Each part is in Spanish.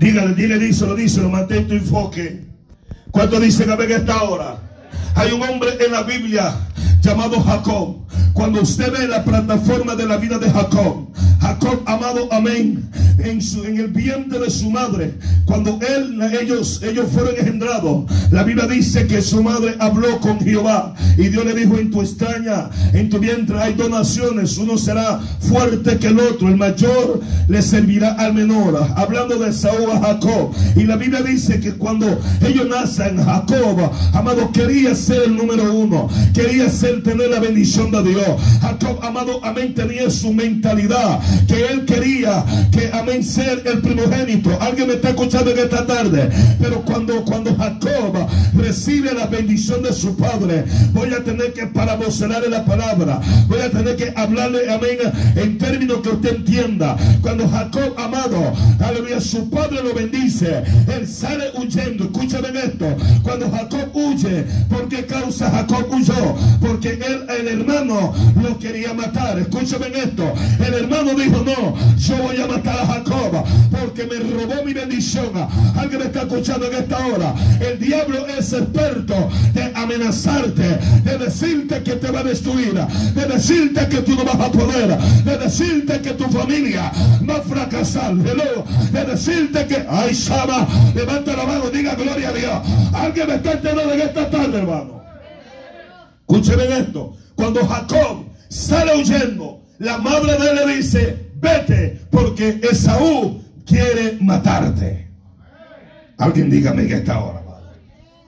Dígale, dile, díselo, díselo, mantén tu enfoque. ¿Cuánto dicen amén esta hora? Hay un hombre en la Biblia llamado Jacob. Cuando usted ve la plataforma de la vida de Jacob, Jacob, amado, amén, en, su, en el vientre de su madre, cuando él, ellos, ellos fueron engendrados, la Biblia dice que su madre habló con Jehová y Dios le dijo, en tu extraña, en tu vientre hay dos naciones, uno será fuerte que el otro, el mayor le servirá al menor, hablando de Saúl a Jacob. Y la Biblia dice que cuando ellos nacen, Jacob, amado, quería ser el número uno, quería ser tener la bendición de Dios. Jacob, amado, amén, tenía su mentalidad que él quería que, amén, ser el primogénito. Alguien me está escuchando en esta tarde. Pero cuando, cuando Jacob recibe la bendición de su padre, voy a tener que parabocelarle la palabra. Voy a tener que hablarle, amén, en términos que usted entienda. Cuando Jacob, amado, aleluya, su padre lo bendice, él sale huyendo. Escúchame esto. Cuando Jacob huye, ¿por qué causa Jacob huyó? Porque él, el hermano, lo quería matar. Escúchame esto. El hermano dijo, no, yo voy a matar a Jacob porque me robó mi bendición. Alguien me está escuchando en esta hora. El diablo es experto de amenazarte, de decirte que te va a destruir, de decirte que tú no vas a poder, de decirte que tu familia va a fracasar, de decirte que, ay, Sama, levanta la mano, diga gloria a Dios. Alguien me está entendiendo en esta tarde, hermano. Escúcheme esto. Cuando Jacob sale huyendo, la madre de él le dice, vete porque Esaú quiere matarte. Alguien dígame que está ahora, amado.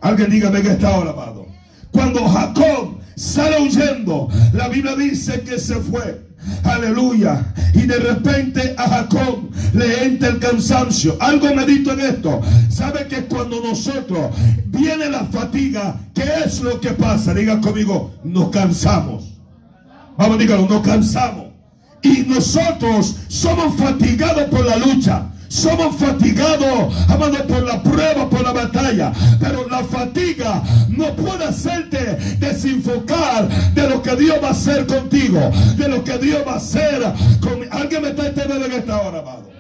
Alguien dígame que está ahora, amado. Cuando Jacob sale huyendo, la Biblia dice que se fue. Aleluya. Y de repente a Jacob le entra el cansancio. Algo medito en esto. ¿Sabe que cuando nosotros viene la fatiga, qué es lo que pasa? Diga conmigo, nos cansamos. Vamos, dígalo, nos cansamos. Y nosotros somos fatigados por la lucha. Somos fatigados, amado, por la prueba, por la batalla. Pero la fatiga no puede hacerte desenfocar de lo que Dios va a hacer contigo. De lo que Dios va a hacer con... Alguien me está entendiendo en esta hora, amado.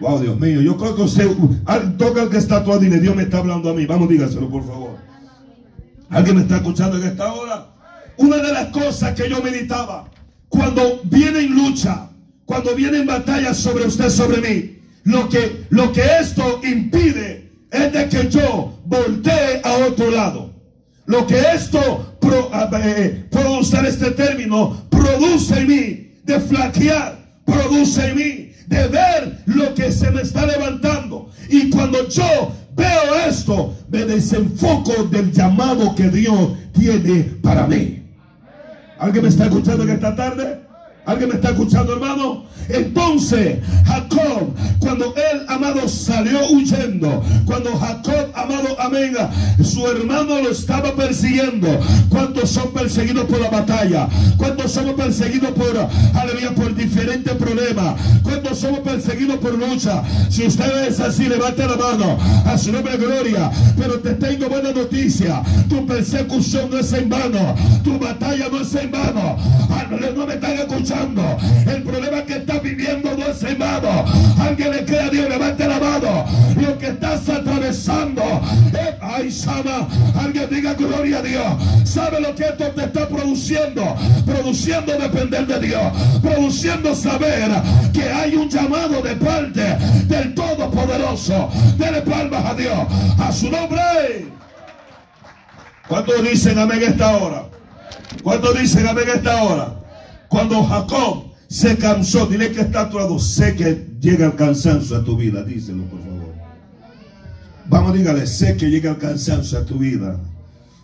Wow, Dios mío, yo creo que usted, toca el que está todo y Dios me está hablando a mí. Vamos, dígaselo, por favor. ¿Alguien me está escuchando en esta hora? Una de las cosas que yo meditaba, cuando viene en lucha, cuando viene en batalla sobre usted, sobre mí, lo que, lo que esto impide es de que yo voltee a otro lado. Lo que esto, pro, eh, usar este término, produce en mí, de flaquear, produce en mí, de ver lo que se me está levantando. Y cuando yo veo esto, me desenfoco del llamado que Dios tiene para mí. ¿Alguien me está escuchando en esta tarde? ¿Alguien me está escuchando, hermano? Entonces, Jacob, cuando él, amado, salió huyendo, cuando Jacob, amado, amén, su hermano lo estaba persiguiendo. ¿Cuántos son perseguidos por la batalla? ¿Cuántos somos perseguidos por, aleluya, por diferentes problemas? ¿Cuántos somos perseguidos por lucha? Si usted es así, levante la mano a su nombre de gloria. Pero te tengo buena noticia. Tu persecución no es en vano. Tu batalla no es en vano. No me están escuchando. El problema que estás viviendo no es en vano. Alguien le cree a Dios, levante la mano. Lo que estás atravesando. Eh, ay, Sama. Alguien diga gloria a Dios. ¿Sabe lo que esto te está produciendo? Produciendo depender de Dios. Produciendo saber que hay un llamado de parte del Todopoderoso. Dele palmas a Dios. A su nombre. ¿Cuántos dicen amén esta hora? ¿Cuántos dicen amén esta hora? Cuando Jacob se cansó, dile que está a sé que llega el cansancio a tu vida, díselo por favor. Vamos, dígale, sé que llega el cansancio a tu vida.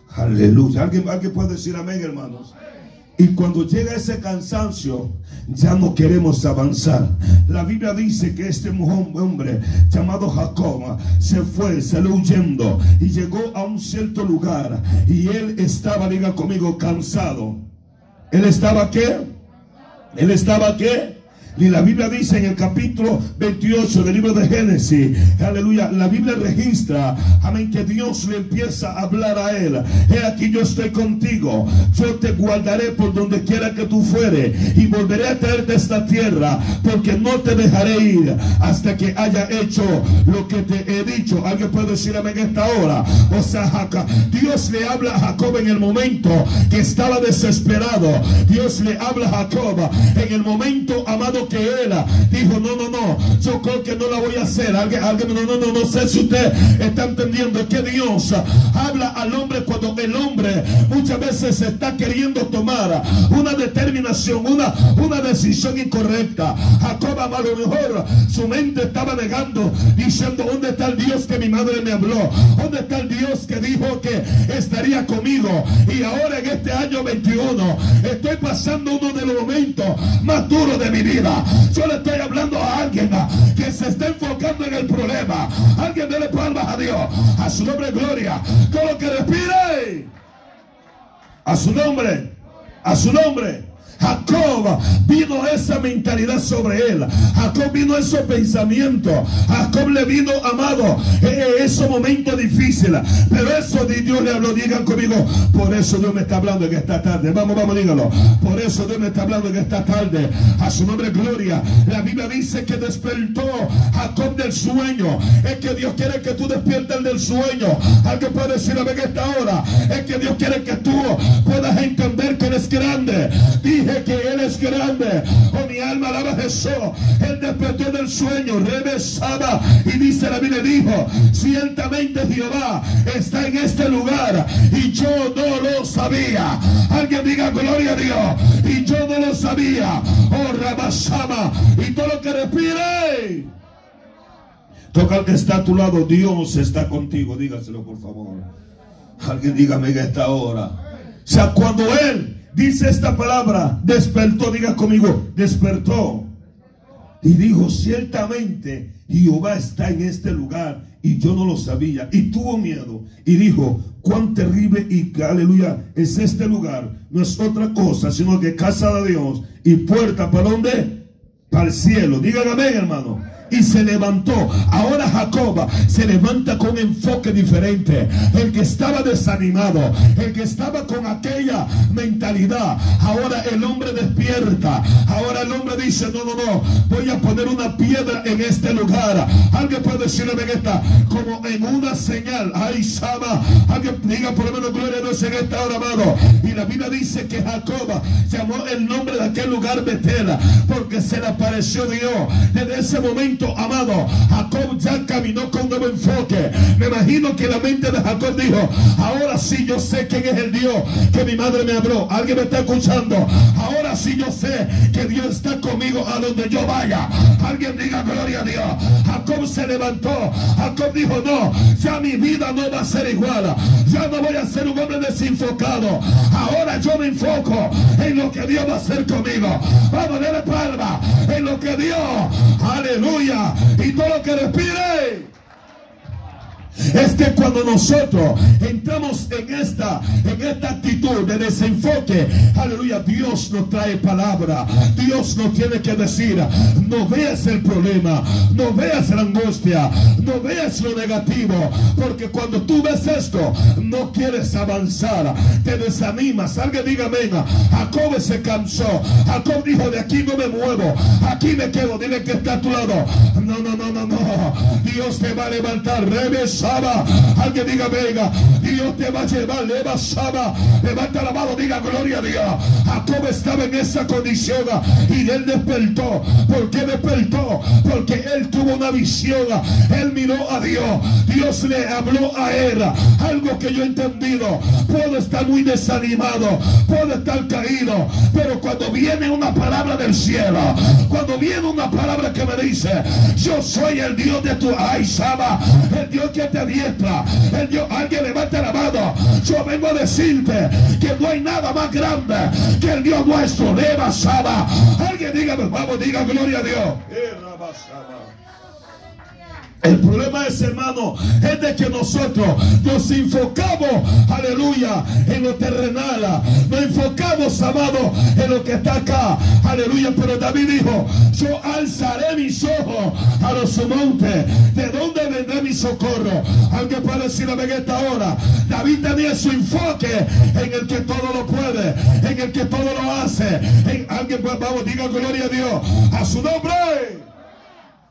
Aleluya. ¿Alguien, ¿Alguien puede decir amén, hermanos? Y cuando llega ese cansancio, ya no queremos avanzar. La Biblia dice que este hombre llamado Jacob se fue, salió huyendo y llegó a un cierto lugar. Y él estaba, diga conmigo, cansado. Él estaba qué? Él estaba qué? Y la Biblia dice en el capítulo 28 del libro de Génesis, aleluya, la Biblia registra, amén, que Dios le empieza a hablar a él. He aquí yo estoy contigo, yo te guardaré por donde quiera que tú fuere y volveré a traerte esta tierra, porque no te dejaré ir hasta que haya hecho lo que te he dicho. Alguien puede decir amén esta hora. O sea, Dios le habla a Jacob en el momento que estaba desesperado. Dios le habla a Jacob en el momento, amado, que él dijo, no, no, no, yo creo que no la voy a hacer. Alguien, alguien, no, no, no, no sé si usted está entendiendo que Dios habla al hombre cuando el hombre muchas veces está queriendo tomar una determinación, una, una decisión incorrecta. Jacob a lo mejor su mente estaba negando, diciendo, ¿dónde está el Dios que mi madre me habló? ¿Dónde está el Dios que dijo que estaría conmigo? Y ahora en este año 21 estoy pasando uno de los momentos más duros de mi vida. Yo le estoy hablando a alguien que se está enfocando en el problema. Alguien dele palmas a Dios. A su nombre gloria. Todo lo que respire. A su nombre. A su nombre. Jacob vino esa mentalidad sobre él. Jacob vino esos pensamientos. Jacob le vino, amado, esos momentos difíciles. Pero eso de Dios le habló. Digan conmigo, por eso Dios me está hablando en esta tarde. Vamos, vamos, dígalo. Por eso Dios me está hablando en esta tarde. A su nombre, gloria. La Biblia dice que despertó Jacob del sueño. Es que Dios quiere que tú despiertes del sueño. Alguien puede decir a esta hora. Es que Dios quiere que tú puedas entender que eres grande. Dije que Él es grande. Oh, mi alma alaba a Jesús. Él despertó del sueño, regresaba y dice la Biblia, dijo, ciertamente Jehová está en este lugar y yo no lo sabía. Alguien diga gloria a Dios. Y yo no lo sabía. Oh, Rabasama. Y todo lo que respire. Toca al que está a tu lado. Dios está contigo. Dígaselo, por favor. Alguien dígame que esta hora. O sea, cuando Él Dice esta palabra, despertó, diga conmigo, despertó. Y dijo, ciertamente Jehová está en este lugar y yo no lo sabía. Y tuvo miedo y dijo, cuán terrible y aleluya es este lugar. No es otra cosa, sino que casa de Dios y puerta para dónde? Para el cielo. Digan amén, hermano y se levantó. Ahora Jacob se levanta con enfoque diferente. El que estaba desanimado, el que estaba con aquella mentalidad, ahora el hombre despierta. Ahora el hombre dice, no, no, no, voy a poner una piedra en este lugar. Alguien puede decirle en esta, como en una señal. Ay, Sama, alguien diga por lo menos gloria a Dios en esta hora, amado. Y la Biblia dice que Jacob llamó el nombre de aquel lugar Betela, porque se le apareció Dios. Desde ese momento amado, Jacob ya caminó con nuevo enfoque. Me imagino que la mente de Jacob dijo, ahora sí yo sé quién es el Dios que mi madre me habló. ¿Alguien me está escuchando? Ahora sí yo sé que Dios está conmigo a donde yo vaya. Alguien diga gloria a Dios. Jacob se levantó. Jacob dijo, no, ya mi vida no va a ser igual. Ya no voy a ser un hombre desenfocado. Ahora yo me enfoco en lo que Dios va a hacer conmigo. Vamos a darle palma en lo que Dios, aleluya y todo lo que respire es que cuando nosotros entramos en esta, en esta actitud de desenfoque, aleluya, Dios nos trae palabra. Dios nos tiene que decir, no veas el problema, no veas la angustia, no veas lo negativo, porque cuando tú ves esto, no quieres avanzar, te desanimas. Alguien diga, venga, Jacob se cansó. Jacob dijo, de aquí no me muevo, aquí me quedo. Dile que está a tu lado. No, no, no, no, no. Dios te va a levantar. Alguien diga, venga, Dios te va a llevar, leva. Levanta la mano, diga gloria a Dios. Jacob estaba en esa condición y él despertó. ¿Por qué despertó? Porque él tuvo una visión. Él miró a Dios. Dios le habló a él. Algo que yo he entendido. Puedo estar muy desanimado. Puedo estar caído. Pero cuando viene una palabra del cielo. Cuando viene una palabra que me dice. Yo soy el Dios de tu ay, Saba. El Dios que diestra. El Dios, alguien levante la mano. Yo vengo a decirte que no hay nada más grande que el Dios nuestro. Leva Alguien diga, vamos, diga gloria a Dios. El problema es, hermano, es de que nosotros nos enfocamos, aleluya, en lo terrenal. Nos enfocamos, amado, en lo que está acá. Aleluya. Pero David dijo, yo alzaré mis ojos a los montes. ¿De dónde vendrá mi socorro? Alguien puede decir en esta hora. David tenía su enfoque en el que todo lo puede, en el que todo lo hace. En, alguien, vamos, diga gloria a Dios. A su nombre.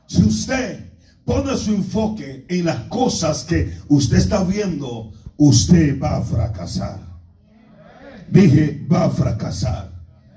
Si usted Pone su enfoque en las cosas que usted está viendo, usted va a fracasar. Dije, va a fracasar.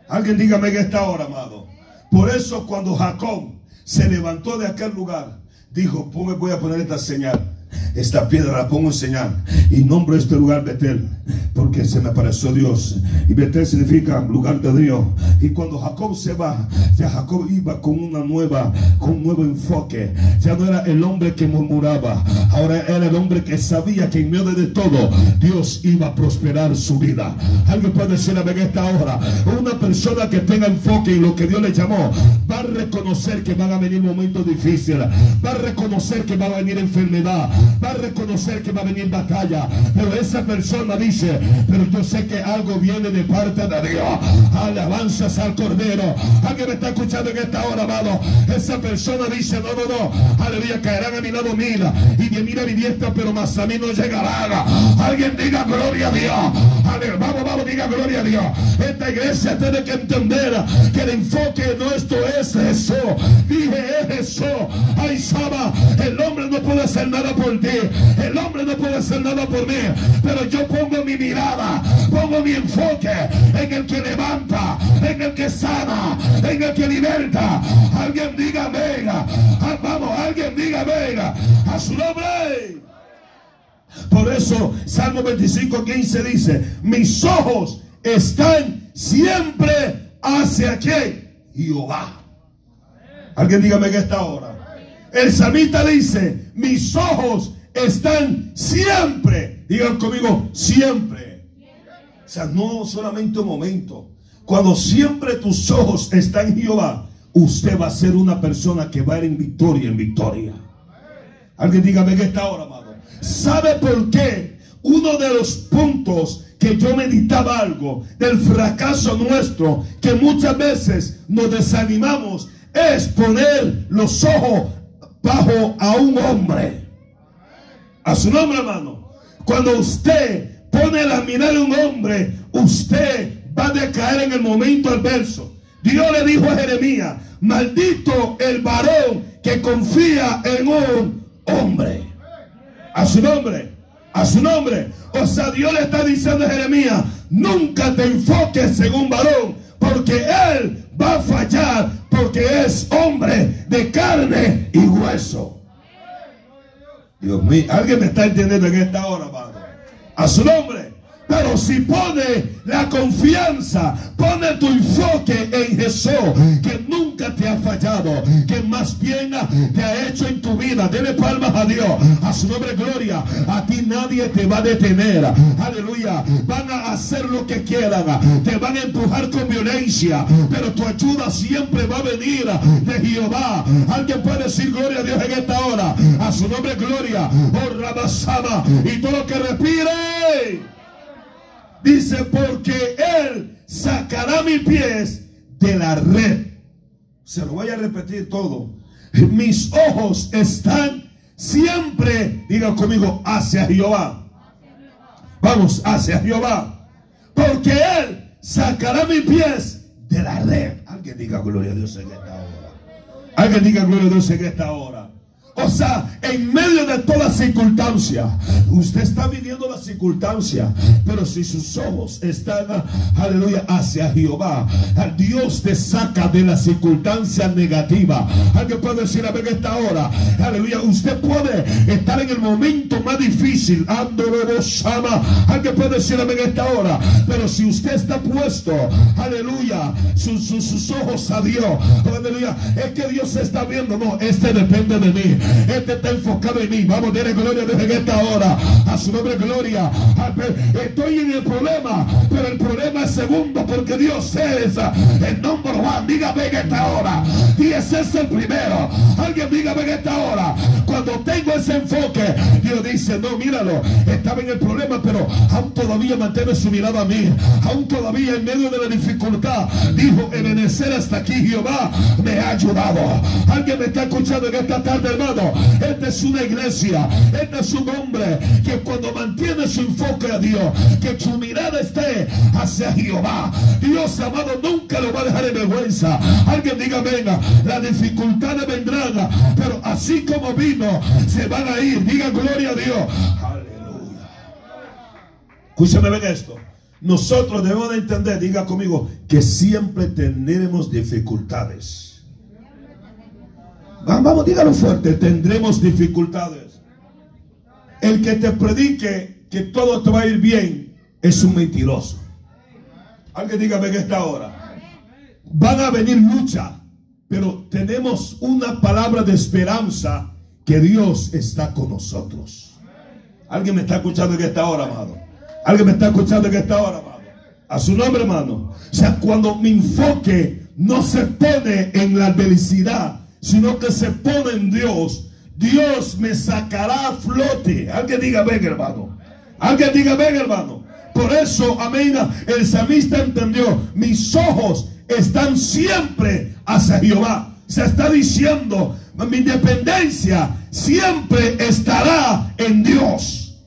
Alguien dígame que está ahora, amado. Por eso cuando Jacob se levantó de aquel lugar, dijo, voy a poner esta señal. Esta piedra la pongo en señal y nombro este lugar Betel porque se me apareció Dios. Y Betel significa lugar de Dios. Y cuando Jacob se va, ya Jacob iba con una nueva, con un nuevo enfoque. Ya no era el hombre que murmuraba, ahora era el hombre que sabía que en medio de todo Dios iba a prosperar su vida. Alguien puede decir en esta hora, una persona que tenga enfoque en lo que Dios le llamó, va a reconocer que van a venir momentos difíciles, va a reconocer que va a venir enfermedad, va a reconocer que va a venir batalla. Pero esa persona dice, pero yo sé que algo viene de parte de Dios. Alabanzas al Cordero. Alguien me está escuchando en esta hora, amado. Esa persona dice, no, no, no. Aleluya, caerán a mi lado mil y de mira mi diestra, pero más a mí no llegarán. Alguien diga gloria a Dios. vamos, vamos, diga gloria a Dios. Esta iglesia tiene que entender que el enfoque nuestro es eso. Dije, es eso. Ay, Saba, el hombre no puede hacer nada por el hombre no puede hacer nada por mí, pero yo pongo mi mirada, pongo mi enfoque en el que levanta, en el que sana, en el que liberta. Alguien diga venga, ah, vamos, alguien diga venga, a su nombre. Por eso, Salmo 25, 15 dice, mis ojos están siempre hacia quién? Jehová. Alguien dígame que está ahora. El samita dice, mis ojos están siempre, digan conmigo, siempre. O sea, no solamente un momento. Cuando siempre tus ojos están en Jehová, usted va a ser una persona que va a ir en victoria, en victoria. Alguien dígame que está ahora, amado. ¿Sabe por qué? Uno de los puntos que yo meditaba algo del fracaso nuestro, que muchas veces nos desanimamos, es poner los ojos bajo a un hombre. A su nombre, hermano. Cuando usted pone la mirada en un hombre, usted va a decaer en el momento adverso. Dios le dijo a Jeremías, maldito el varón que confía en un hombre. A su nombre, a su nombre. O sea, Dios le está diciendo a Jeremías, nunca te enfoques en un varón, porque él va a fallar, porque es hombre de carne y hueso. Dios mío, alguien me está entendiendo en esta hora, Padre. A su nombre. Pero si pone la confianza, pone tu enfoque en Jesús, que nunca te ha fallado, que más bien te ha hecho en tu vida. Dele palmas a Dios, a su nombre gloria. A ti nadie te va a detener. Aleluya. Van a hacer lo que quieran, te van a empujar con violencia, pero tu ayuda siempre va a venir de Jehová. Alguien puede decir gloria a Dios en esta hora. A su nombre gloria. Oh Rabasama. Y todo lo que respire. Dice, porque Él sacará mis pies de la red. Se lo voy a repetir todo. Mis ojos están siempre, diga conmigo, hacia Jehová. Vamos, hacia Jehová. Porque Él sacará mis pies de la red. Alguien diga gloria a Dios en esta hora. Alguien diga gloria a Dios en esta hora. O sea, en medio de toda circunstancia, usted está viviendo la circunstancia, pero si sus ojos están, aleluya, hacia Jehová, Dios te saca de la circunstancia negativa. Alguien puede decir a ver esta hora, aleluya, usted puede estar en el momento más difícil, Alguien puede decir a ver esta hora, pero si usted está puesto, aleluya, sus, sus ojos a Dios, aleluya, es que Dios se está viendo, no, este depende de mí. Este está enfocado en mí. Vamos, darle gloria desde esta hora. A su nombre, gloria. Estoy en el problema, pero el problema es segundo porque Dios es el nombre Juan. Dígame en esta hora. Dios es el primero. Alguien dígame en esta hora Cuando tengo ese enfoque, Dios dice, no, míralo, estaba en el problema, pero aún todavía mantiene su mirada a mí. Aún todavía en medio de la dificultad, dijo, ebenecer hasta aquí Jehová me ha ayudado. Alguien me está escuchando en esta tarde, hermano. Esta es una iglesia, este es un hombre que cuando mantiene su enfoque a Dios, que su mirada esté hacia Jehová. Dios amado nunca lo va a dejar en vergüenza. Alguien diga, venga, las dificultades vendrán, pero así como vino, se van a ir. Diga gloria a Dios. Aleluya. Escúchame ven esto. Nosotros debemos de entender, diga conmigo, que siempre tendremos dificultades. Vamos, dígalo fuerte, tendremos dificultades. El que te predique que todo te va a ir bien es un mentiroso. Alguien dígame que esta hora. Van a venir lucha, pero tenemos una palabra de esperanza que Dios está con nosotros. Alguien me está escuchando en esta hora, amado. Alguien me está escuchando en esta hora, amado. A su nombre, hermano. O sea, cuando mi enfoque no se pone en la felicidad, sino que se pone en Dios, Dios me sacará a flote. Alguien diga, ven, hermano. Alguien diga, ven, hermano. Por eso, amén, el samista entendió, mis ojos están siempre hacia Jehová. Se está diciendo, mi independencia siempre estará en Dios.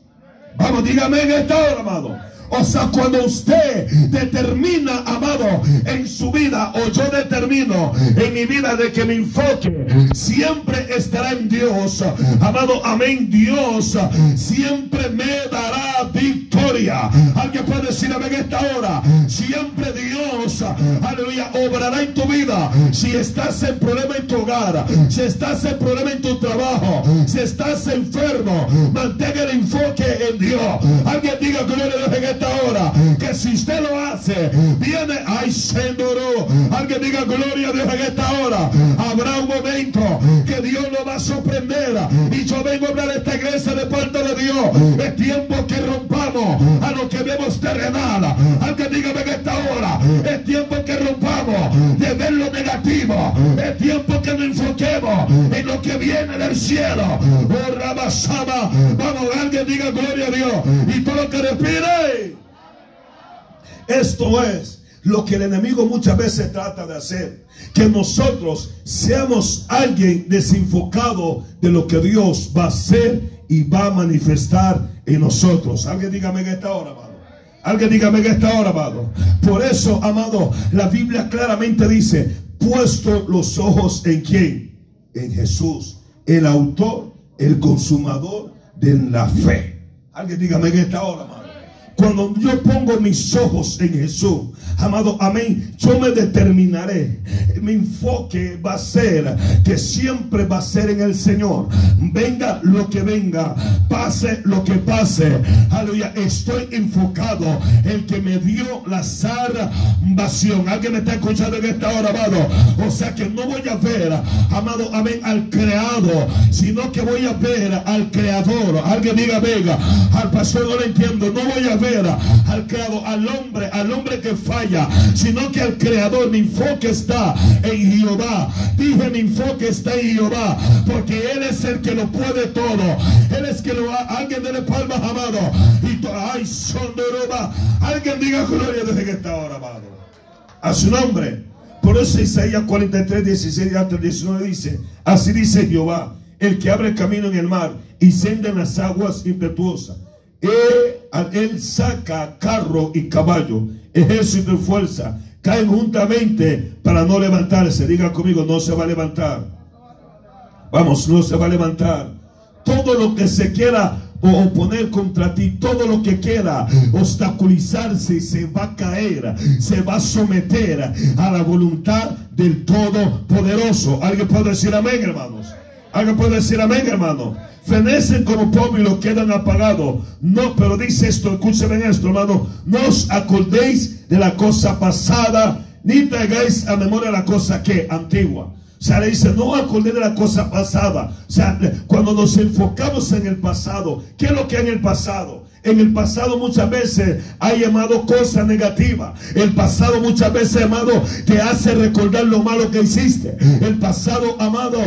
Vamos, dígame en esta hora, amado. O sea, cuando usted determina, amado, en su vida, o yo determino en mi vida de que mi enfoque siempre estará en Dios, amado, amén, Dios siempre me dará victoria. Alguien puede decir amén esta hora. Siempre Dios, aleluya, obrará en tu vida. Si estás en problema en tu hogar, si estás en problema en tu trabajo, si estás enfermo, mantenga el enfoque en Dios. Alguien diga gloria a Dios en esta hora que si usted lo hace, viene, ay, Señor, alguien diga gloria a Dios en esta hora. Habrá un momento que Dios lo va a sorprender. Y yo vengo a hablar de esta iglesia de parte de Dios. Es tiempo que rompamos a lo que vemos terrenal. Alguien diga en esta hora. Es tiempo que rompamos de ver lo negativo. Es tiempo que nos enfoquemos en lo que viene del cielo. Oh, Rabasama. Vamos, alguien diga gloria a Dios. Y todo lo que respire. Esto es lo que el enemigo muchas veces trata de hacer. Que nosotros seamos alguien desenfocado de lo que Dios va a hacer y va a manifestar en nosotros. Alguien dígame en esta hora, amado. Alguien dígame en esta hora, amado. Por eso, amado, la Biblia claramente dice, puesto los ojos en quién? En Jesús, el autor, el consumador de la fe. Alguien dígame en esta hora, amado. Cuando yo pongo mis ojos en Jesús, amado, amén, yo me determinaré. Mi enfoque va a ser que siempre va a ser en el Señor. Venga lo que venga, pase lo que pase. Aleluya, estoy enfocado. El que me dio la salvación. Alguien me está escuchando en esta hora, amado. O sea que no voy a ver, amado, amén, al creado, sino que voy a ver al creador. Alguien diga, venga, al pastor no lo entiendo. No voy a ver al creador, al hombre, al hombre que falla, sino que al creador. Mi enfoque está en Jehová. Dije, mi enfoque está en Jehová, porque Él es el que lo puede todo. Él es que lo ha. Alguien dele palmas, amado. Y ay, son de Alguien diga gloria desde que está ahora, amado. A su nombre. Por eso Isaías 43, 16 hasta 19 dice, así dice Jehová, el que abre camino en el mar y senda en las aguas impetuosas saca carro y caballo, ejército y fuerza, caen juntamente para no levantarse. Diga conmigo, no se va a levantar. Vamos, no se va a levantar. Todo lo que se quiera oponer contra ti, todo lo que quiera obstaculizarse, se va a caer, se va a someter a la voluntad del Todopoderoso. ¿Alguien puede decir amén, hermanos? ¿Alguien puede decir amén, hermano? fenecen como polvo y lo quedan apagados. No, pero dice esto, escúcheme esto, hermano. No os acordéis de la cosa pasada, ni traigáis a memoria la cosa que antigua. O le dice, no acordé de la cosa pasada. O sea, cuando nos enfocamos en el pasado, ¿qué es lo que hay en el pasado? En el pasado muchas veces ha llamado cosas negativas. El pasado muchas veces, amado, te hace recordar lo malo que hiciste. El pasado, amado,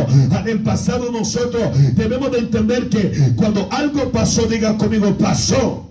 el pasado nosotros debemos de entender que cuando algo pasó, diga conmigo, pasó.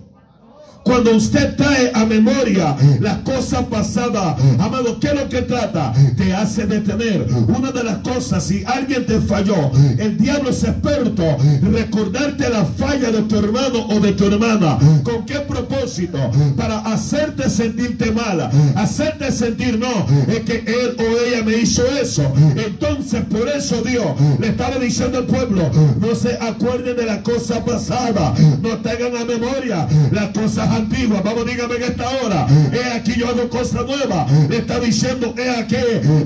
Cuando usted trae a memoria las cosas pasadas, amado, ¿qué es lo que trata? Te hace detener. Una de las cosas, si alguien te falló, el diablo es experto recordarte la falla de tu hermano o de tu hermana. ¿Con qué propósito? Para hacerte sentirte mala, hacerte sentir no, es que él o ella me hizo eso. Entonces, por eso Dios le estaba diciendo al pueblo, no se acuerden de la cosa pasada, no tengan a memoria las cosas antiguas. Vamos, dígame en esta hora. He aquí yo hago cosas nuevas. Le está diciendo, he aquí,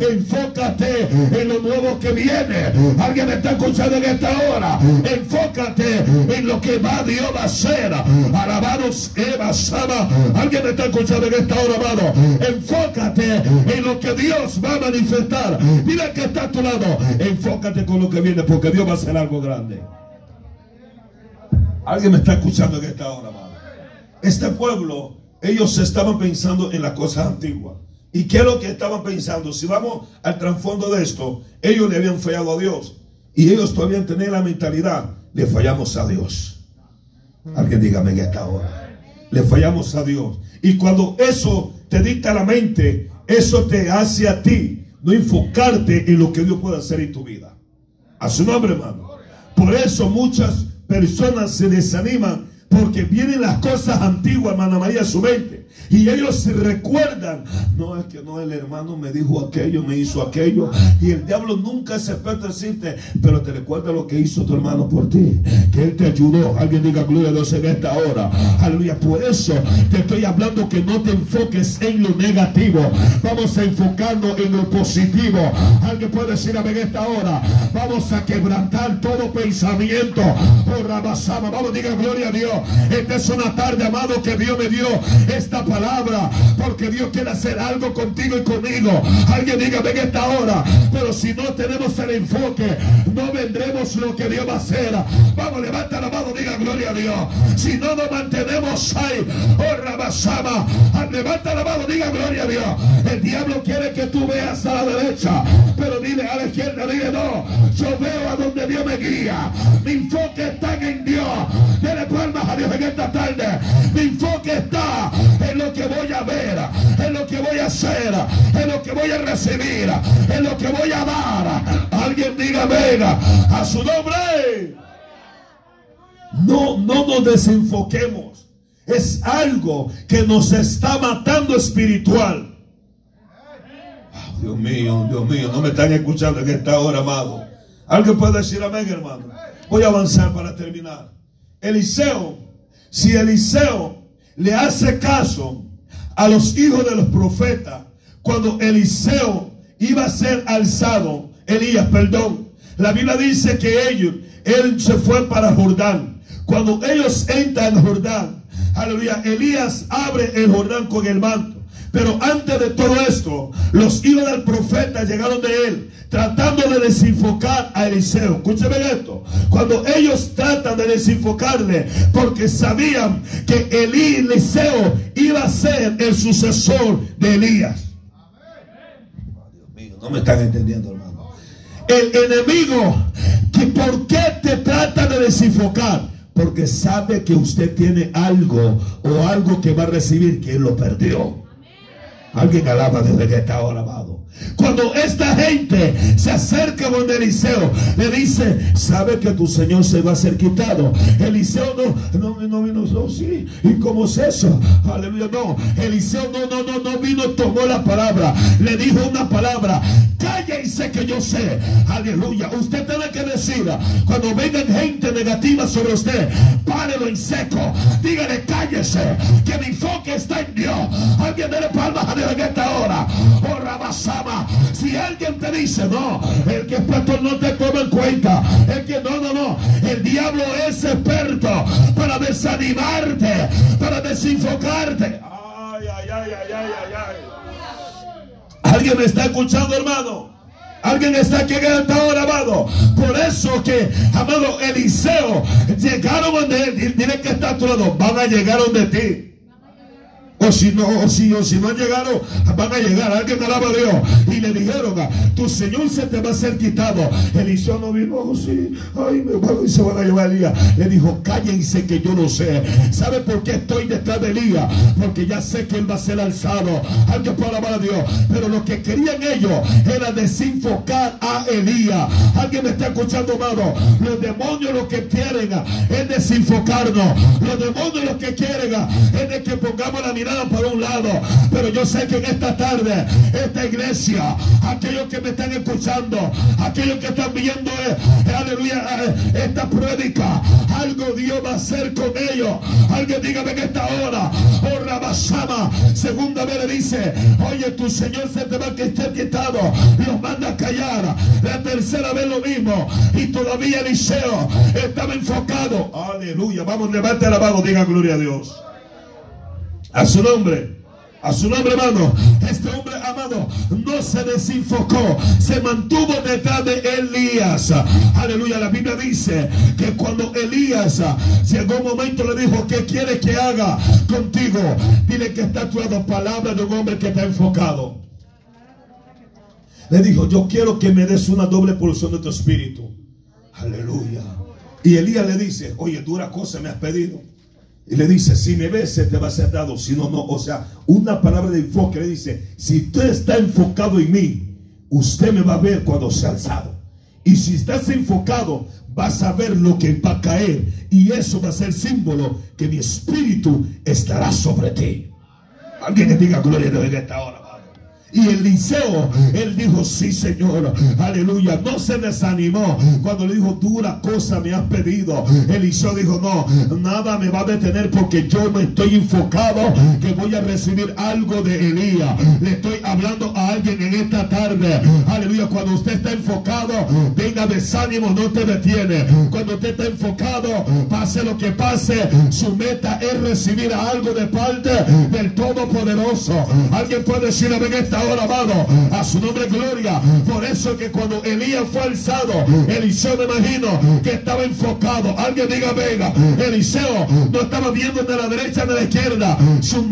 enfócate en lo nuevo que viene. Alguien me está escuchando en esta hora. Enfócate en lo que va Dios va a hacer. Alabados, Eva, Sama. Alguien me está escuchando en esta hora, amado. Enfócate en lo que Dios va a manifestar. Mira que está a tu lado. Enfócate con lo que viene porque Dios va a hacer algo grande. Alguien me está escuchando en esta hora, amado. Este pueblo, ellos estaban pensando en las cosas antiguas. ¿Y qué es lo que estaban pensando? Si vamos al trasfondo de esto, ellos le habían fallado a Dios. Y ellos todavía tenían la mentalidad, le fallamos a Dios. Alguien dígame en esta hora. Le fallamos a Dios. Y cuando eso te dicta la mente, eso te hace a ti no enfocarte en lo que Dios puede hacer en tu vida. A su nombre, hermano. Por eso muchas personas se desaniman porque vienen las cosas antiguas, hermana María, a su mente. Y ellos se recuerdan. No, es que no, el hermano me dijo aquello, me hizo aquello. Y el diablo nunca es experto decirte, pero te recuerda lo que hizo tu hermano por ti. Que él te ayudó. Alguien diga gloria a Dios en esta hora. Aleluya. Por eso te estoy hablando que no te enfoques en lo negativo. Vamos a enfocarnos en lo positivo. Alguien puede decir a en esta hora. Vamos a quebrantar todo pensamiento. Oh, Rabasama. Vamos, diga gloria a Dios. Esta es una tarde, amado, que Dios me dio esta palabra. Porque Dios quiere hacer algo contigo y conmigo. Alguien diga, ven esta hora. Pero si no tenemos el enfoque, no vendremos lo que Dios va a hacer. Vamos, levanta la mano, diga gloria a Dios. Si no nos mantenemos ahí, oh Rabasama, levanta la mano, diga gloria a Dios. El diablo quiere que tú veas a la derecha, pero dile a la izquierda, dile no. Yo veo a donde Dios me guía. Mi enfoque está en Dios. Dele palmas a Dios en esta tarde. Mi enfoque está en lo que voy a ver, en lo que voy a hacer, en lo que voy a recibir, en lo que voy a dar. Alguien diga, venga, a su nombre. No, no nos desenfoquemos. Es algo que nos está matando espiritual. Oh, Dios mío, Dios mío, no me están escuchando en esta hora, amado. ¿Alguien puede decir amén, hermano? Voy a avanzar para terminar. Eliseo, si Eliseo le hace caso a los hijos de los profetas, cuando Eliseo iba a ser alzado, Elías, perdón, la Biblia dice que ellos, él se fue para Jordán. Cuando ellos entran en Jordán, aleluya, Elías abre el Jordán con el manto. Pero antes de todo esto, los hijos del profeta llegaron de él, tratando de desenfocar a Eliseo. Escúcheme esto. Cuando ellos tratan de desenfocarle, porque sabían que Eliseo iba a ser el sucesor de Elías. Dios mío, no me están entendiendo, hermano. El enemigo, que ¿por qué te trata de desenfocar? Porque sabe que usted tiene algo o algo que va a recibir que él lo perdió. Alguien alaba desde que está ahora, amado. Cuando esta gente se acerca a Eliseo, le dice, sabe que tu Señor se va a ser quitado. Eliseo no, no, no vino, no, sí. ¿Y cómo es eso? Aleluya, no. Eliseo no, no, no, no vino, tomó la palabra. Le dijo una palabra, cállense que yo sé. Aleluya. Usted tiene que decir, cuando vengan gente negativa sobre usted, párelo en seco. Dígale, cállese, que mi enfoque está en Dios. Alguien dele palmas a Dios en esta hora. Oh, Rabasama. Si alguien te dice, no, el que es pastor no te toma en cuenta. El que no, no, no. El diablo es experto para desanimarte, para desenfocarte. Ay, ay, ay, ay, ay, ay. ¿Alguien me está escuchando, hermano? Alguien está aquí en esta hora, amado. Por eso que, amado Eliseo, llegaron donde él. Dile que está a tu lado. Van a llegar donde ti. O si no, o si, o si no han llegado, van a llegar. Alguien alaba a Dios. Y le dijeron, tu Señor se te va a ser quitado. Eliseo no vino, oh, sí, ay, me van y se van a llevar a Elías. Le dijo, cállense que yo lo sé. ¿Sabe por qué estoy detrás de Elías? Porque ya sé que él va a ser alzado. Alguien puede alabar a Dios. Pero lo que querían ellos era desenfocar a Elías. Alguien me está escuchando, amado. Los demonios lo que quieren es desenfocarnos. Los demonios lo que quieren es de que pongamos la mirada por un lado, pero yo sé que en esta tarde, esta iglesia, aquellos que me están escuchando, aquellos que están viendo, eh, aleluya, eh, esta prédica, algo Dios va a hacer con ellos. Alguien dígame en esta hora, oh Rabasama, segunda vez le dice, oye, tu Señor se te va a estar quitado, los manda a callar. La tercera vez lo mismo, y todavía Eliseo estaba enfocado. Aleluya, vamos, levante la mano, diga gloria a Dios. A su nombre. A su nombre, hermano. Este hombre amado no se desenfocó, se mantuvo detrás de Elías. Aleluya. La Biblia dice que cuando Elías llegó un momento, le dijo: ¿Qué quieres que haga contigo? Dile que está actuando palabra de un hombre que está enfocado. Le dijo: Yo quiero que me des una doble porción de tu espíritu. Aleluya. Y Elías le dice: Oye, dura cosa me has pedido. Y le dice, si me ves, se te va a ser dado. Si no, no. O sea, una palabra de enfoque le dice, si usted está enfocado en mí, usted me va a ver cuando sea alzado. Y si estás enfocado, vas a ver lo que va a caer. Y eso va a ser símbolo que mi espíritu estará sobre ti. Alguien que diga gloria a Dios en esta hora. Y Eliseo, él dijo, sí Señor, aleluya. No se desanimó cuando le dijo, dura cosa me has pedido. Eliseo dijo, no, nada me va a detener porque yo me estoy enfocado que voy a recibir algo de Elías. Le estoy hablando a alguien en esta tarde. Aleluya, cuando usted está enfocado, venga desánimo, no te detiene. Cuando usted está enfocado, pase lo que pase, su meta es recibir algo de parte del Todopoderoso. Alguien puede decir, en esta ahora, amado, a su nombre gloria. Por eso que cuando Elías fue alzado, Eliseo me imagino que estaba enfocado. Alguien diga, venga, Eliseo no estaba viendo de la derecha ni de la izquierda. Su,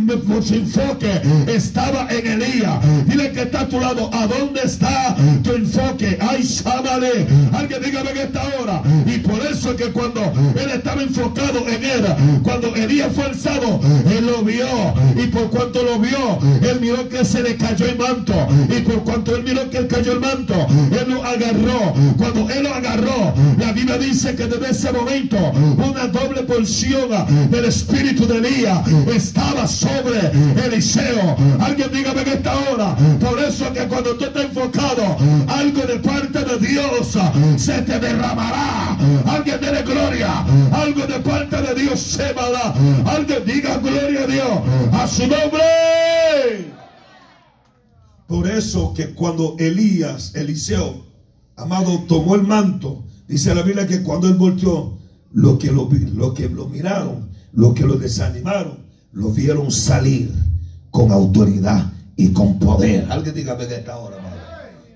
enfoque estaba en Elías. Dile que está a tu lado. ¿A dónde está tu enfoque? Ay, sábale. Alguien dígame en esta hora. Y por eso que cuando él estaba enfocado en él, cuando Elías fue alzado, él lo vio. Y por cuanto lo vio, él miró que se le cayó el manto. Y por cuanto él miró que él cayó el manto, él lo agarró. Cuando él lo agarró, la Biblia dice que desde ese momento una doble porción del espíritu de Elías estaba sobre Eliseo. Alguien dígame en esta hora. Por eso que cuando tú estás enfocado, algo de parte de Dios se te derramará. Alguien dele gloria. Algo de parte de Dios se va a dar. Alguien diga gloria a Dios. A su nombre. Por eso que cuando Elías, Eliseo, amado, tomó el manto, dice la Biblia que cuando él volteó, lo que lo, que lo miraron, lo que lo desanimaron, lo vieron salir con autoridad y con poder. Alguien diga de esta hora, amado.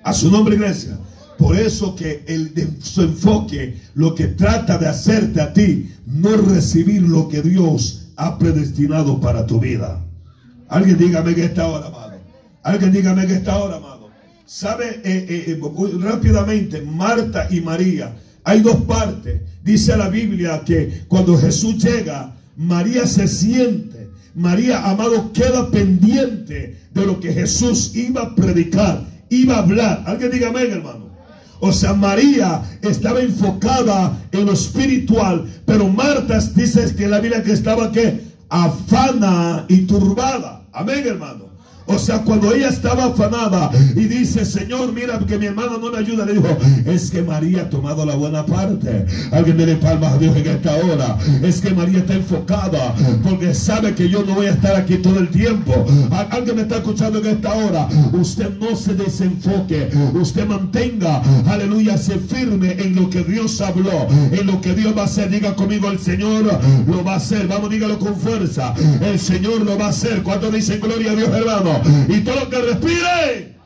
A su nombre, iglesia. Por eso que el, su enfoque, lo que trata de hacerte a ti, no recibir lo que Dios ha predestinado para tu vida. Alguien dígame en esta hora, amado. Alguien dígame que está ahora, amado. ¿Sabe? Eh, eh, eh, rápidamente, Marta y María. Hay dos partes. Dice la Biblia que cuando Jesús llega, María se siente. María, amado, queda pendiente de lo que Jesús iba a predicar, iba a hablar. Alguien dígame, hermano. O sea, María estaba enfocada en lo espiritual, pero Marta dice que la Biblia que estaba que afana y turbada. Amén, hermano. O sea, cuando ella estaba afanada y dice, Señor, mira que mi hermano no me ayuda, le dijo, es que María ha tomado la buena parte. Alguien le palmas a Dios en esta hora. Es que María está enfocada porque sabe que yo no voy a estar aquí todo el tiempo. Alguien me está escuchando en esta hora. Usted no se desenfoque. Usted mantenga, aleluya, se firme en lo que Dios habló, en lo que Dios va a hacer. Diga conmigo, el Señor lo va a hacer. Vamos, dígalo con fuerza. El Señor lo va a hacer. ¿Cuánto dicen gloria a Dios, hermano? Y todo lo que respire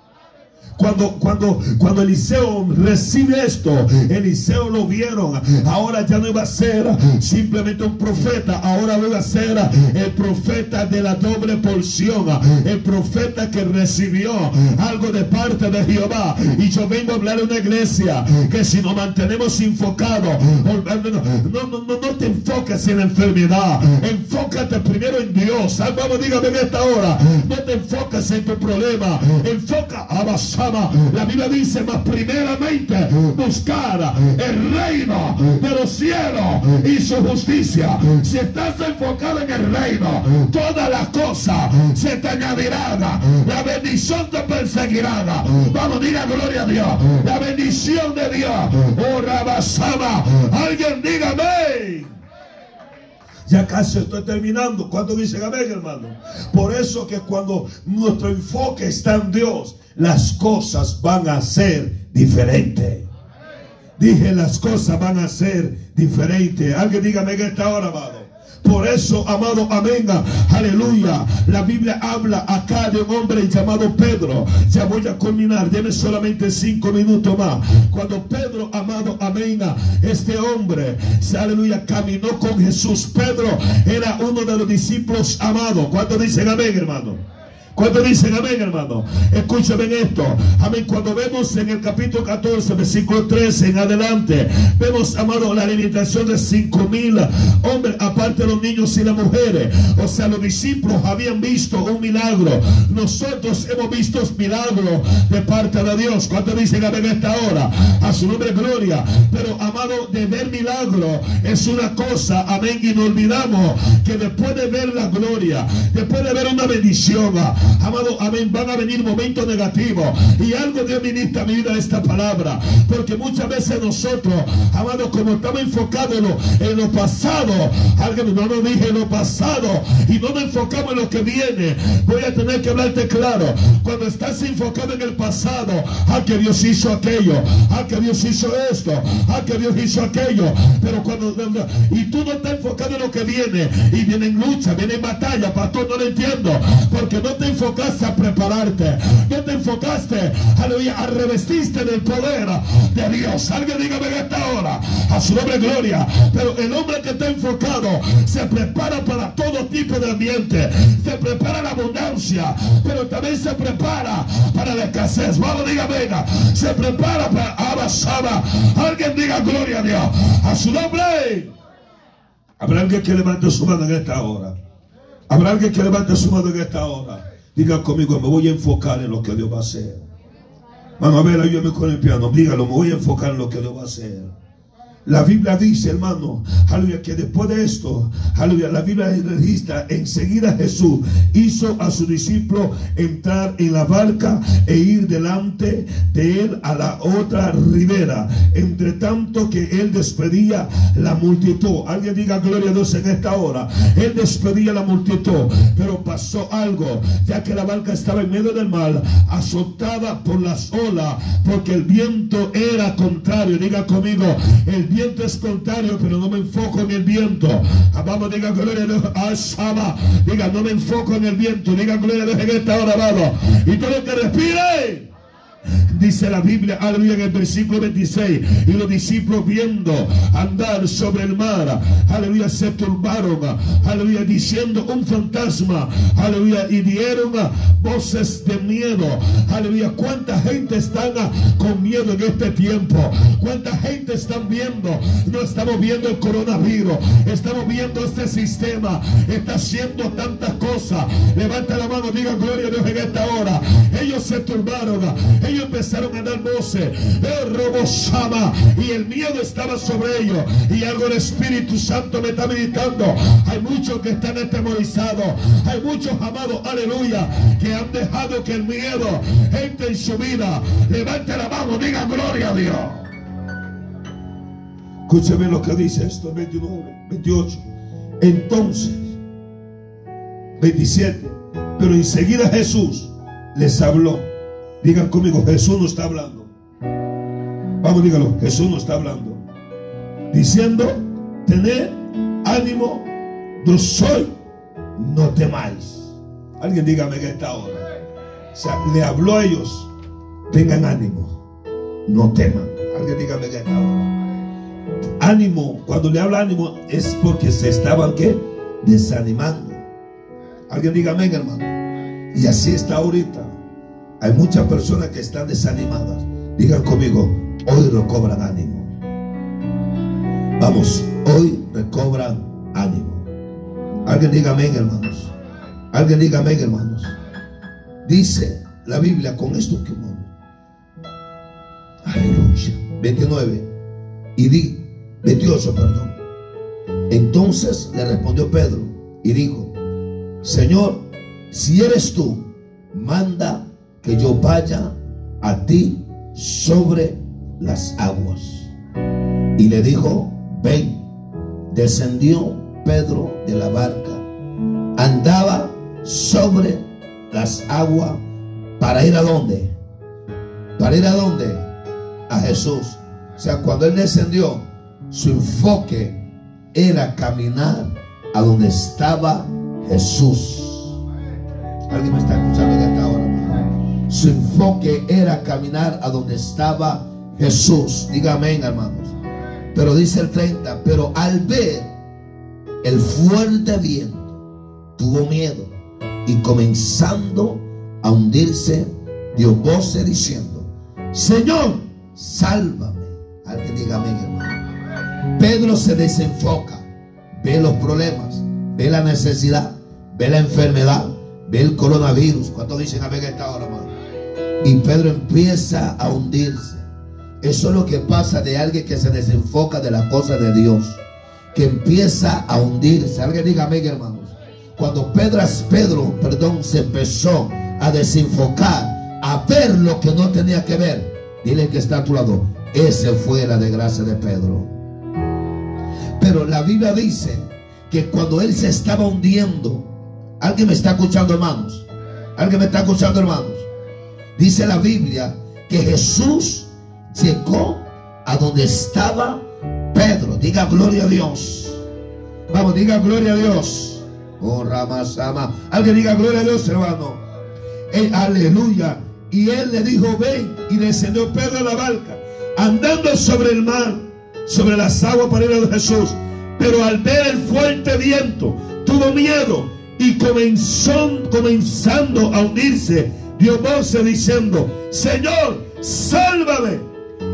Cuando, cuando, cuando Eliseo recibe esto, Eliseo lo vieron. Ahora ya no iba a ser simplemente un profeta, ahora iba a ser el profeta de la doble porción, el profeta que recibió algo de parte de Jehová. Y yo vengo a hablar a una iglesia que si nos mantenemos enfocados, no, no, no, te enfoques en la enfermedad, enfócate primero en Dios. Vamos, dígame en esta hora, no te enfoques en tu problema, enfoca a La Biblia dice, más primeramente buscar el reino de los cielos y su justicia. Si estás enfocado en el reino, todas las cosas se te añadirán. La bendición te perseguirá. Vamos, diga gloria a Dios. La bendición de Dios. Oh, Rabasama. Alguien dígame. Ya casi estoy terminando. ¿Cuánto dicen amén, hermano? Por eso que cuando nuestro enfoque está en Dios, las cosas van a ser diferentes. Dije, las cosas van a ser diferentes. Alguien dígame que esta hora, amado. Por eso, amado, amén, aleluya. La Biblia habla acá de un hombre llamado Pedro. Ya voy a culminar, Deme solamente cinco minutos más. Cuando Pedro, amado, amén, este hombre, aleluya, caminó con Jesús. Pedro era uno de los discípulos amados. ¿Cuántos dicen amén, hermano? Cuando dicen amén, hermano? Escúchame esto. Amén. Cuando vemos en el capítulo 14, versículo 13 en adelante, vemos, amado, la limitación de cinco mil hombres, aparte de los niños y las mujeres. O sea, los discípulos habían visto un milagro. Nosotros hemos visto milagros de parte de Dios. ¿Cuánto dicen amén esta hora? A su nombre, gloria. Pero, amado, de ver milagro es una cosa, amén. Y no olvidamos que después de ver la gloria, después de ver una bendición, Amado, amén, van a venir momentos negativos. Y algo Dios ministra mi vida esta palabra. Porque muchas veces nosotros, amado, como estamos enfocados en lo, pasado, alguien no nos dije lo pasado y no nos enfocamos en lo que viene. Voy a tener que hablarte claro. Cuando estás enfocado en el pasado, a que Dios hizo aquello, a que Dios hizo esto, a que Dios hizo aquello. Pero cuando y tú no estás enfocado en lo que viene y viene en lucha, viene en batalla, pastor, no lo entiendo, porque no te enfocaste a prepararte, no te enfocaste, aleluya, a revestiste del poder de Dios. Alguien dígame en esta hora, a su nombre gloria. Pero el hombre que está enfocado se prepara para todo tipo de ambiente, se prepara la abundancia, pero también se prepara para la escasez. Vamos, venga, se prepara para Abasaba. Alguien diga gloria a Dios, a su nombre. Habrá alguien que levante su mano en esta hora. Habrá alguien que levante su mano en esta hora. Diga conmigo, me voy a enfocar en lo que Dios va a hacer. Vamos a ver, ayúdame con el piano. Dígalo, me voy a enfocar en lo que Dios va a hacer. La Biblia dice, hermano, aleluya, que después de esto, aleluya, la Biblia registra, enseguida Jesús hizo a su discípulo entrar en la barca e ir delante de él a la otra ribera. Entre tanto que él despedía la multitud. Alguien diga gloria a Dios en esta hora. Él despedía la multitud, pero pasó algo, ya que la barca estaba en medio del mar, azotada por las olas, porque el viento era contrario. Diga conmigo, el viento es contrario, pero no me enfoco en el viento. Ah, vamos, diga gloria a Dios. Ah, diga, no me enfoco en el viento. Diga gloria a Dios en esta hora, amado. Y todo lo que respire. Dice la Biblia, aleluya, en el versículo 26. Y los discípulos viendo andar sobre el mar, aleluya, se turbaron, aleluya, diciendo un fantasma, aleluya, y dieron voces de miedo, aleluya. ¿Cuánta gente está con miedo en este tiempo? ¿Cuánta gente están viendo? No estamos viendo el coronavirus, estamos viendo este sistema, está haciendo tantas cosas. Levanta la mano, diga gloria a Dios en esta hora. Ellos se turbaron, empezaron a dar voces. El robo Sama y el miedo estaba sobre ellos. Y algo el Espíritu Santo me está meditando. Hay muchos que están atemorizados. Hay muchos amados, aleluya, que han dejado que el miedo entre en su vida. Levante la mano, diga gloria a Dios. Escúcheme lo que dice esto, 29, 28. Entonces, 27. Pero enseguida Jesús les habló Digan conmigo, Jesús no está hablando. Vamos, dígalo, Jesús no está hablando. Diciendo, tened ánimo, yo soy, no temáis. Alguien dígame que esta hora. O sea, le habló a ellos tengan ánimo, no teman. Alguien dígame que esta Ánimo, cuando le habla ánimo es porque se estaban ¿qué? desanimando. Alguien dígame, hermano. Y así está ahorita. Hay muchas personas que están desanimadas. Digan conmigo, hoy recobran ánimo. Vamos, hoy recobran ánimo. Alguien diga amén, hermanos. Alguien diga amén, hermanos. Dice la Biblia con esto que Aleluya. 29. Y di, 28, perdón. Entonces le respondió Pedro y dijo, Señor, si eres tú, manda que yo vaya a ti sobre las aguas. Y le dijo, ven. Descendió Pedro de la barca. Andaba sobre las aguas para ir a dónde? Para ir a dónde? A Jesús. O sea, cuando él descendió, su enfoque era caminar a donde estaba Jesús. ¿Alguien me está escuchando esta hora? Su enfoque era caminar a donde estaba Jesús. Dígame, hermanos. Pero dice el 30, pero al ver el fuerte viento, tuvo miedo y comenzando a hundirse, dio voces diciendo, Señor, sálvame. Alguien dígame, hermano. Pedro se desenfoca, ve los problemas, ve la necesidad, ve la enfermedad, ve el coronavirus. ¿Cuántos dicen amén esta hora, hermano? Y Pedro empieza a hundirse. Eso es lo que pasa de alguien que se desenfoca de la cosa de Dios. Que empieza a hundirse. Alguien diga hermanos. Cuando Pedro, Pedro, perdón, se empezó a desenfocar, a ver lo que no tenía que ver. Dile que está a tu lado. Ese fue la desgracia de Pedro. Pero la Biblia dice que cuando él se estaba hundiendo, alguien me está escuchando, hermanos. Alguien me está escuchando, hermanos. Dice la Biblia que Jesús llegó a donde estaba Pedro. Diga gloria a Dios. Vamos, diga gloria a Dios. Oh, Ramasama. Alguien diga gloria a Dios, hermano. Eh, aleluya. Y él le dijo, ven. Y descendió Pedro a la barca, andando sobre el mar, sobre las aguas para ir a Jesús. Pero al ver el fuerte viento, tuvo miedo y comenzó, comenzando a hundirse, dio voces diciendo, Señor, sálvame.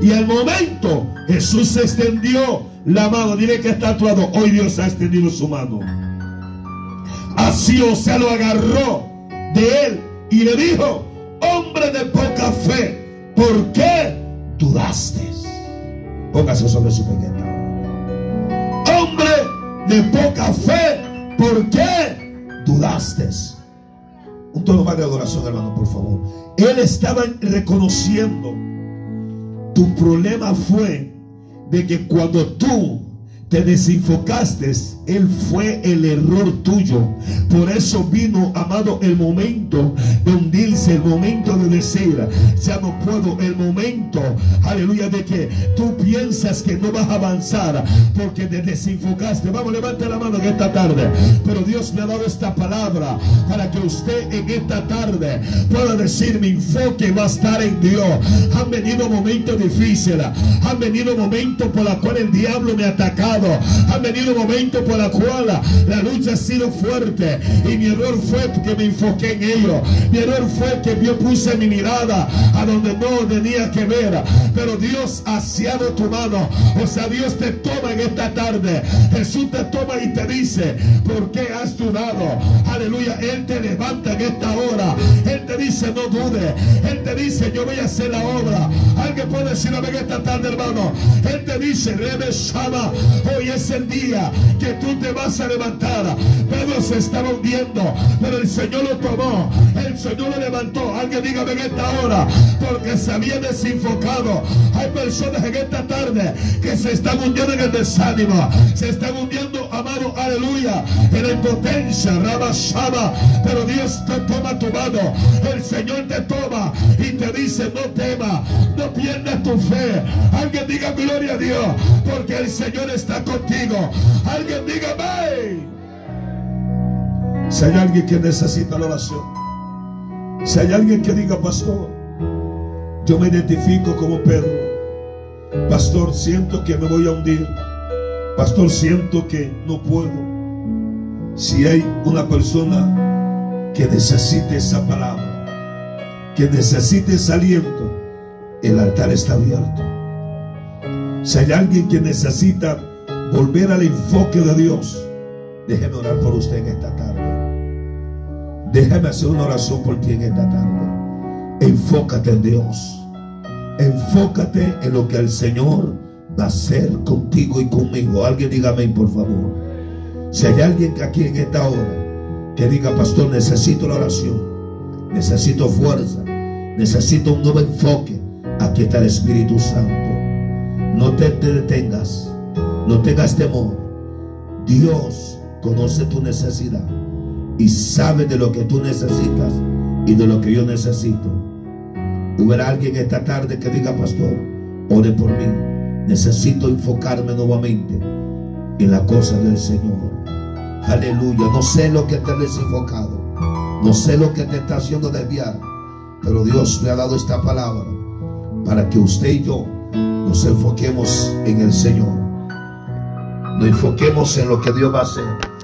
Y al momento Jesús extendió la mano. Dile que está actuado. Hoy Dios ha extendido su mano. Así o sea lo agarró de él y le dijo, hombre de poca fe, ¿por qué dudaste? Póngase sobre su pequeña. Hombre de poca fe, ¿por qué dudaste? Un tono más de adoración, hermano, por favor. Él estaba reconociendo. Tu problema fue de que cuando tú te desenfocaste, él fue el error tuyo. Por eso vino, amado, el momento de hundirse, el momento de decir, ya no puedo, el momento, aleluya, de que tú piensas que no vas a avanzar porque te desenfocaste. Vamos, levante la mano en esta tarde. Pero Dios me ha dado esta palabra para que usted en esta tarde pueda decir, mi enfoque va a estar en Dios. Han venido momentos difíciles, han venido momentos por los cuales el diablo me ha atacado, han venido momentos por la cual la lucha ha sido fuerte y mi error fue que me enfoqué en ello. Mi error fue que yo puse mi mirada a donde no tenía que ver. Pero Dios ha asiado tu mano. O sea, Dios te toma en esta tarde. Jesús te toma y te dice, ¿por qué has dudado? Aleluya. Él te levanta en esta hora. Él te dice, no dude. Él te dice, yo voy a hacer la obra. Alguien puede decir en esta tarde, hermano. Él te dice, Rebe Shama, hoy es el día que tú te vas a levantar. Pedro se estaba hundiendo, pero el Señor lo tomó. El Señor lo levantó. Alguien dígame en esta hora, porque se había desenfocado. Hay personas en esta tarde que se están hundiendo en el desánimo. Se están hundiendo, amado, aleluya, en la impotencia, Rabashama. Pero Dios te toma tu mano. El Señor te toma y te dice, no tema, no pierdas tu fe. Alguien diga gloria a Dios, porque el Señor está contigo. Alguien diga, si hay alguien que necesita la oración, si hay alguien que diga, pastor, Yo me identifico como Pedro. Pastor, siento que me voy a hundir. Pastor, siento que no puedo. Si hay una persona que necesite esa palabra, que necesite ese aliento, el altar está abierto. Si hay alguien que necesita volver al enfoque de Dios, déjeme orar por usted en esta tarde. Déjeme hacer una oración por ti en esta tarde. Enfócate en Dios. Enfócate en lo que el Señor va a hacer contigo y conmigo. Alguien dígame por favor. Si hay alguien aquí en esta hora que diga, pastor, necesito la oración, necesito fuerza, necesito un nuevo enfoque, aquí está el Espíritu Santo. No te, te detengas, no tengas temor. Dios conoce tu necesidad y sabe de lo que tú necesitas y de lo que yo necesito. Hubiera alguien esta tarde que diga, pastor, ore por mí. Necesito enfocarme nuevamente en la cosa del Señor. Aleluya. No sé lo que te ha desenfocado. No sé lo que te está haciendo desviar. Pero Dios me ha dado esta palabra para que usted y yo nos enfoquemos en el Señor. Nos enfoquemos en lo que Dios va a hacer.